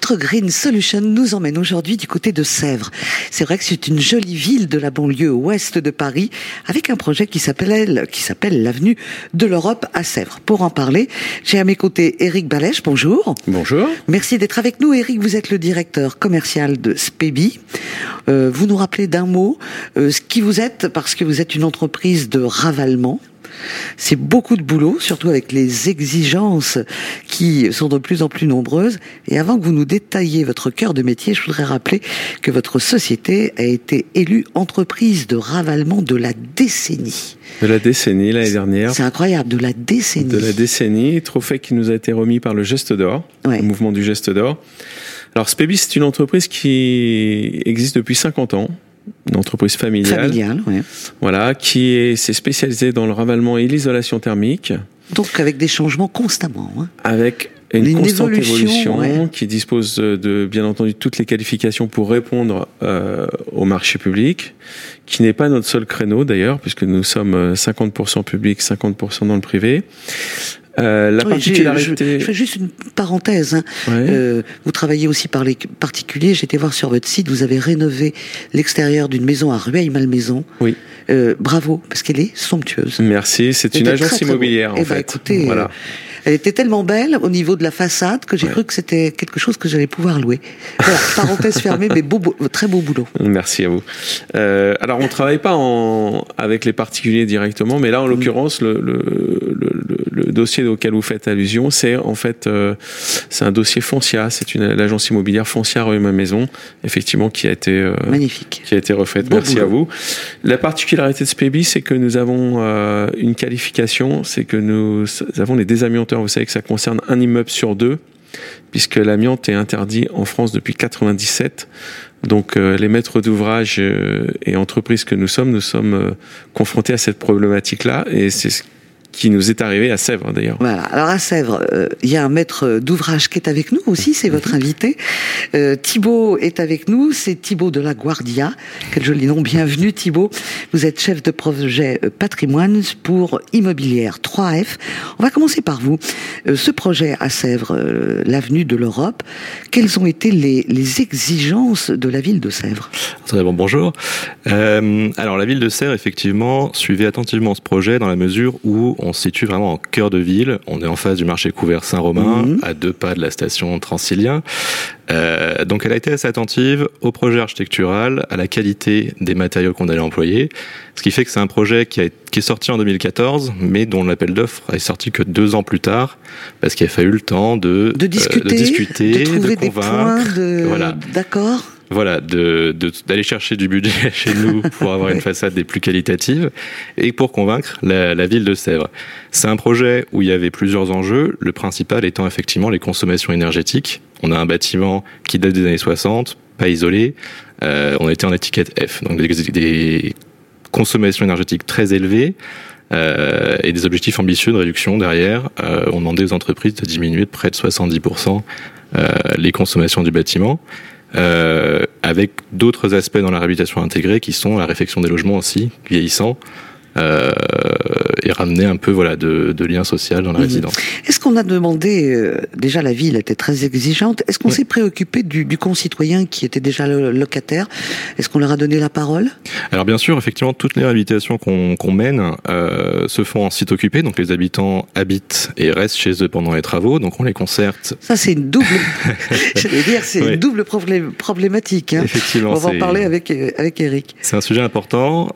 Notre Green Solution nous emmène aujourd'hui du côté de Sèvres. C'est vrai que c'est une jolie ville de la banlieue ouest de Paris avec un projet qui s'appelle qui s'appelle l'avenue de l'Europe à Sèvres. Pour en parler, j'ai à mes côtés Eric Balèche. Bonjour. Bonjour. Merci d'être avec nous. Eric, vous êtes le directeur commercial de Spebi. Euh, vous nous rappelez d'un mot euh, ce qui vous êtes parce que vous êtes une entreprise de ravalement. C'est beaucoup de boulot, surtout avec les exigences qui sont de plus en plus nombreuses. Et avant que vous nous détailliez votre cœur de métier, je voudrais rappeler que votre société a été élue entreprise de ravalement de la décennie. De la décennie l'année dernière. C'est incroyable, de la décennie. De la décennie, trophée qui nous a été remis par le Geste d'Or, le mouvement du Geste d'Or. Alors Spebi, c'est une entreprise qui existe depuis 50 ans, une entreprise familiale. Familiale, oui. Voilà, qui s'est spécialisée dans le ravalement et l'isolation thermique. Donc avec des changements constamment. Hein. Avec une, constante évolution, qui dispose de bien entendu toutes les qualifications pour répondre euh, au marché public, qui n'est pas notre seul créneau d'ailleurs, puisque nous sommes 50% public, 50% dans le privé. Euh, la particularité. Je, fais juste une parenthèse. Hein. Euh, vous travaillez aussi par les particuliers. J'étais voir sur votre site, vous avez rénové l'extérieur d'une maison à Rueil-Malmaison. Oui. Euh, bravo, parce qu'elle est somptueuse. Merci. C'est une agence immobilière en eh ben, fait. écoutez, voilà. Elle était tellement belle au niveau de la façade que j'ai cru que c'était quelque chose que j'allais pouvoir louer. Voilà, parenthèse fermée, mais beau, très beau boulot. Merci à vous. Euh, alors, on travaille pas en, avec les particuliers directement, mais là, en mm. l'occurrence, le, le, le, le, dossier auquel vous faites allusion, c'est en fait, euh, c'est un dossier Foncia. C'est une l'agence immobilière Foncia Rue Ma Maison, effectivement, qui a été euh, magnifique, qui a été refaite. Merci à vous. La particularité de Spebi, c'est que nous avons euh, une qualification, c'est que nous avons les désamiantes vous savez que ça concerne un immeuble sur deux, puisque l'amiante est interdit en France depuis 97. Donc euh, les maîtres d'ouvrage euh, et entreprises que nous sommes, nous sommes euh, confrontés à cette problématique-là, et c'est ce qui nous est arrivé à Sèvres d'ailleurs. Voilà. Alors à Sèvres, euh, il y a un maître d'ouvrage qui est avec nous aussi, c'est votre invité. Euh, Thibaut est avec nous, c'est Thibaut de la Guardia. Quel joli nom, bienvenue Thibaut. Vous êtes chef de projet euh, patrimoine pour Immobilière 3F. On va commencer par vous. Euh, ce projet à Sèvres, l'avenue de l'Europe, quelles ont été les, les, exigences de la ville de Sèvres? Très bon, bonjour. alors la ville de Sèvres, effectivement, suivait attentivement ce projet dans la mesure où on se situe vraiment en cœur de ville. On est en face du marché couvert Saint-Romain, mhm. à deux pas de la station Transilien. Euh, donc elle a été assez attentive au projet architectural, à la qualité des matériaux qu'on allait employer, ce qui fait que c'est un projet qui, a, qui est sorti en 2014, mais dont l'appel d'offres est sorti que deux ans plus tard, parce qu'il a fallu le temps de, de discuter, de, discuter, de, trouver des points de... voilà. d'accord voilà, d'aller chercher du budget chez nous pour avoir une façade des plus qualitatives et pour convaincre la, la ville de Sèvres. C'est un projet où il y avait plusieurs enjeux, le principal étant effectivement les consommations énergétiques. On a un bâtiment qui date des années 60, pas isolé, euh, on était en étiquette F, donc des, des consommations énergétiques très élevées. Euh, et des objectifs ambitieux de réduction derrière. Euh, on demandait aux entreprises de diminuer de près de 70% euh, les consommations du bâtiment avec d'autres aspects dans la réhabilitation intégrée qui sont la réfection des logements aussi, vieillissants, euh, et ramener un peu voilà de, de lien social dans la mhm. résidence. Est-ce qu'on a demandé euh, déjà la ville était très exigeante. Est-ce qu'on s'est préoccupé du, du, concitoyen qui était déjà le locataire? Est-ce qu'on leur a donné la parole? Alors bien sûr, effectivement, toutes les réhabilitations qu'on mène euh, se font en site occupé, donc les habitants habitent et restent chez eux pendant les travaux, donc on les concerte. Ça c'est une double, j'allais dire, c'est une double problématique. Hein. Effectivement, on va en parler avec avec Eric. C'est un sujet important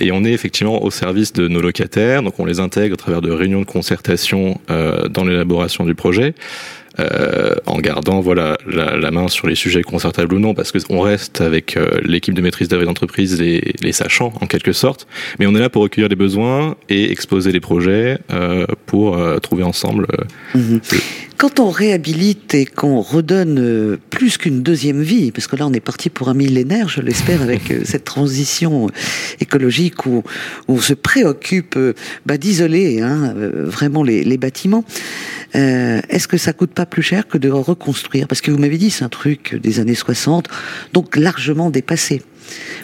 et on est effectivement au service de nos locataires. Donc on les intègre à travers de réunions de concertation euh, dans l'élaboration du projet. Euh, en gardant voilà la, la, main sur les sujets concertables ou non, parce qu'on reste avec euh, l'équipe de maîtrise d'œuvre d'entreprise les, les sachants en quelque sorte, mais on est là pour recueillir les besoins et exposer les projets euh, pour trouver ensemble. Mhm. Quand on réhabilite et qu'on redonne plus qu'une deuxième vie, parce que là on est parti pour un millénaire, je l'espère, avec cette transition écologique où, on se préoccupe bah, d'isoler hein, vraiment les, bâtiments. Euh, est-ce que ça coûte pas plus cher que de reconstruire? Parce que vous m'avez dit c'est un truc des années 60, donc largement dépassé.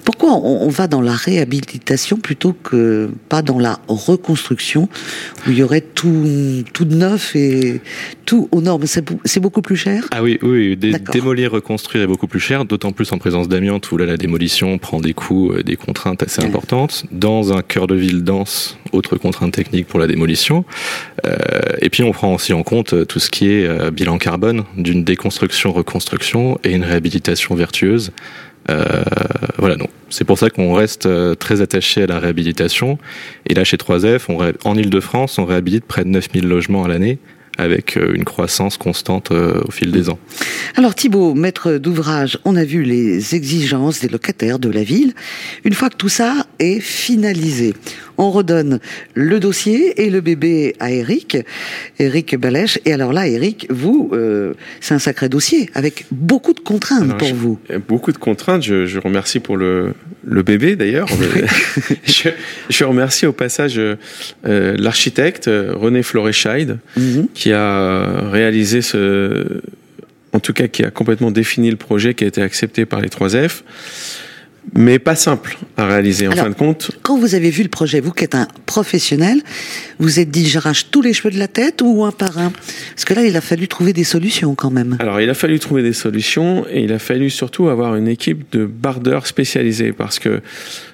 Pourquoi on, va dans la réhabilitation plutôt que pas dans la reconstruction où il y aurait tout, tout neuf et tout aux normes? C'est beaucoup plus cher? Ah oui, oui, démolir, reconstruire est beaucoup plus cher, d'autant plus en présence d'amiante où là la démolition prend des coûts, euh, des contraintes assez importantes. Dans un cœur de ville dense, autre contrainte technique pour la démolition. Euh, et puis on prend aussi en compte euh, tout ce qui est bilan carbone d'une déconstruction-reconstruction et une réhabilitation vertueuse. Euh, voilà, donc c'est pour ça qu'on reste euh, très attaché à la réhabilitation. Et là, chez 3F, on en Ile-de-France, on réhabilite près de 9000 logements à l'année avec euh, une croissance constante au fil des ans. Alors Thibault, maître d'ouvrage, on a vu les exigences des locataires de la ville. Une fois que tout ça est finalisé, on redonne le dossier et le bébé à Eric, Eric Balèche. Et alors là, Eric, vous, euh, c'est un sacré dossier avec beaucoup de contraintes pour vous. Beaucoup de contraintes. Je, je remercie pour le, le bébé d'ailleurs. je, je, remercie au passage euh, l'architecte René Florescheid mhm. qui a réalisé ce, en tout cas qui a complètement défini le projet qui a été accepté par les 3F mais pas simple à réaliser en fin de compte. Quand vous avez vu le projet, vous qui êtes un professionnel, vous êtes dit j'arrache tous les cheveux de la tête ou un par un? Parce que là, il a fallu trouver des solutions quand même. Alors, il a fallu trouver des solutions et il a fallu surtout avoir une équipe de bardeurs spécialisés parce que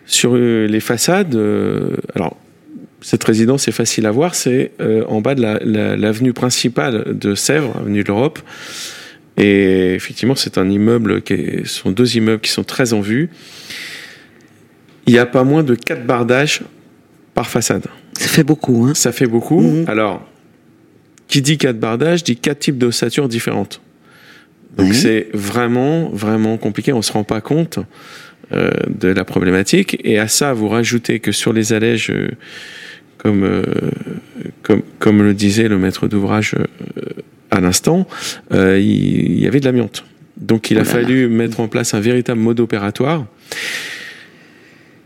sur euh, les façades, euh, alors cette résidence est facile à voir, c'est euh, en bas de l'avenue principale de Sèvres, avenue de l'Europe. Et effectivement, c'est un immeuble qui est, ce sont deux immeubles qui sont très en vue. Il n'y a pas moins de quatre bardages par façade. Ça fait beaucoup, hein Ça fait beaucoup. Mhm. Alors, qui dit quatre bardages dit quatre types d'ossature différentes. Donc c'est vraiment, vraiment compliqué. On ne se rend pas compte euh, de la problématique. Et à ça, vous rajoutez que sur les allèges, euh, comme, euh, comme, comme le disait le maître d'ouvrage à l'instant, euh, il, y avait de l'amiante. Donc il a fallu mettre en place un véritable mode opératoire.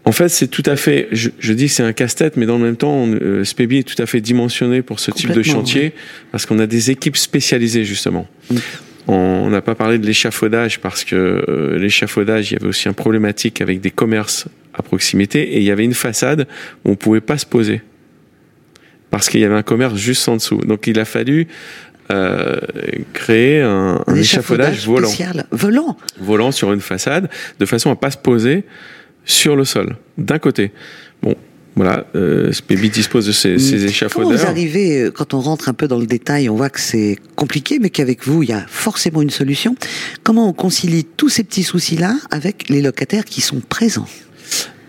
En fait, c'est tout à fait, je, je dis c'est un casse-tête, mais dans le même temps, euh, est tout à fait dimensionné pour ce type de chantier, parce qu'on a des équipes spécialisées justement. Mm. On n'a pas parlé de l'échafaudage, parce que euh, l'échafaudage, il y avait aussi un problématique avec des commerces à proximité, et il y avait une façade où on pouvait pas se poser, parce qu'il y avait un commerce juste en dessous. Donc il a fallu euh, créer un, échafaudage, volant. volant. Volant sur une façade, de façon à pas se poser sur le sol, d'un côté. Bon, voilà, euh, dispose de ces, ces échafaudages. Quand vous arrivez, euh, quand on rentre un peu dans le détail, on voit que c'est compliqué, mais qu'avec vous, il y a forcément une solution. Comment on concilie tous ces petits soucis-là avec les locataires qui sont présents?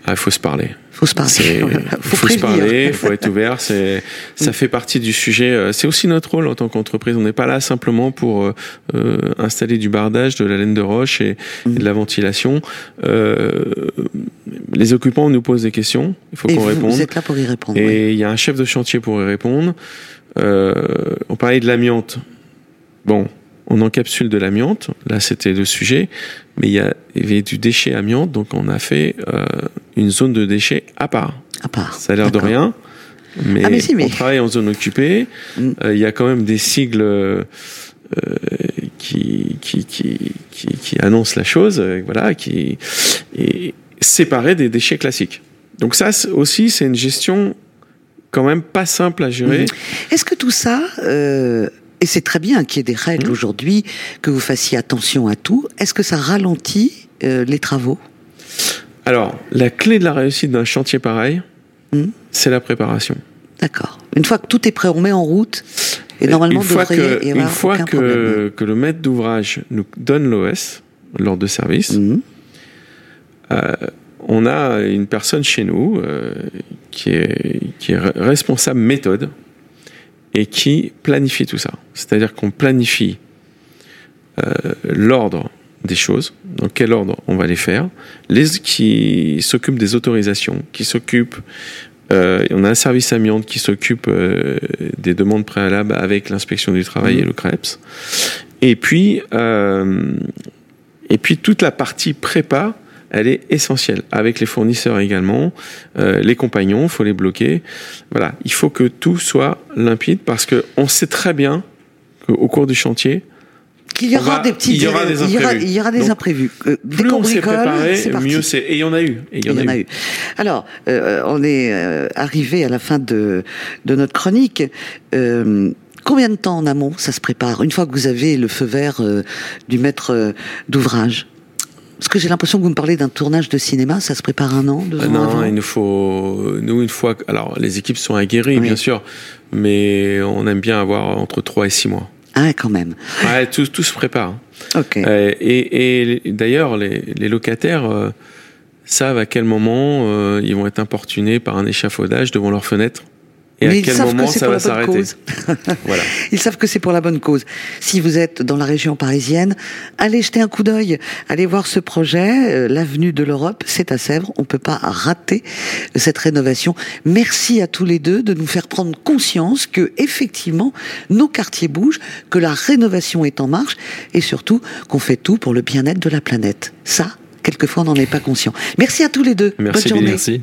Ah, Il faut se parler faut se parler. faut, faut se parler, il faut être ouvert. C'est, ça fait partie du sujet. Euh, c'est aussi notre rôle en tant qu'entreprise. On n'est pas là simplement pour euh, euh, installer du bardage, de la laine de roche et, de la ventilation. Euh, les occupants nous posent des questions. Il faut qu'on réponde. Vous êtes là pour y répondre. Et il y a un chef de chantier pour y répondre. on parlait de l'amiante. Bon, on encapsule de l'amiante. Là, c'était le sujet. Mais il y, avait du déchet amiante, donc on a fait euh, une zone de déchets à part. À part. Ça a l'air de rien. Mais, ah, on travaille en zone occupée. Mm. Euh, il y a quand même des sigles euh, qui, qui, qui, qui, annoncent la chose, voilà, qui est séparé des déchets classiques. Donc ça aussi, c'est une gestion quand même pas simple à gérer. Mm. Est-ce que tout ça et c'est très bien qu'il y ait des règles mmh. aujourd'hui, que vous fassiez attention à tout. Est-ce que ça ralentit euh, les travaux? Alors, la clé de la réussite d'un chantier pareil, mmh. c'est la préparation. D'accord. Une fois que tout est prêt, on met en route. Et normalement, une fois que, une fois que, que, le maître d'ouvrage nous donne l'OS, l'ordre de service, mmh. euh, on a une personne chez nous euh, qui, est, qui est responsable méthode et qui planifie tout ça. C'est-à-dire qu'on planifie euh, l'ordre des choses, dans quel ordre on va les faire, les qui s'occupent des autorisations, qui s'occupent, euh, on a un service amiante qui s'occupe euh, des demandes préalables avec l'inspection du travail et mmh. le CREPS, et puis euh, et puis toute la partie prépa elle est essentielle. Avec les fournisseurs également, euh, les compagnons, faut les bloquer. Voilà, il faut que tout soit limpide parce que on sait très bien qu'au cours du chantier, Qu'il y aura va- des petits il y aura des il y aura, imprévus. il y aura des Donc, imprévus. Euh, Plus on s'est préparé, mieux c'est. Et il y en a eu. Et il y en, a, eu. Alors, euh, on est euh, arrivé à la fin de, de notre chronique. Combien de temps en amont ça se prépare Une fois que vous avez le feu vert du maître d'ouvrage? Parce que j'ai l'impression que vous me parlez d'un tournage de cinéma, ça se prépare un an, deux ans non, avant? il nous faut. Nous, une fois. Alors, les équipes sont aguerries, Oui. bien sûr. Mais on aime bien avoir entre 3 et 6 mois. Ah, quand même. Ouais, tout, tout se prépare. hein. Ok. Euh, et et d'ailleurs, les, les locataires euh, savent à quel moment euh, ils vont être importunés par un échafaudage devant leur fenêtre. Et Mais à ils quel savent moment que c'est ça pour va la bonne s'arrêter. cause. Voilà. Ils savent que c'est pour la bonne cause. Si vous êtes dans la région parisienne, allez jeter un coup d'œil, allez voir ce projet, euh, l'avenue de l'Europe, c'est à Sèvres. On peut pas rater cette rénovation. Merci à tous les deux de nous faire prendre conscience que effectivement nos quartiers bougent, que la rénovation est en marche et surtout qu'on fait tout pour le bien-être de la planète. Ça, quelquefois, on n'en est pas conscient. Merci à tous les deux. Merci, Bonne journée. Merci.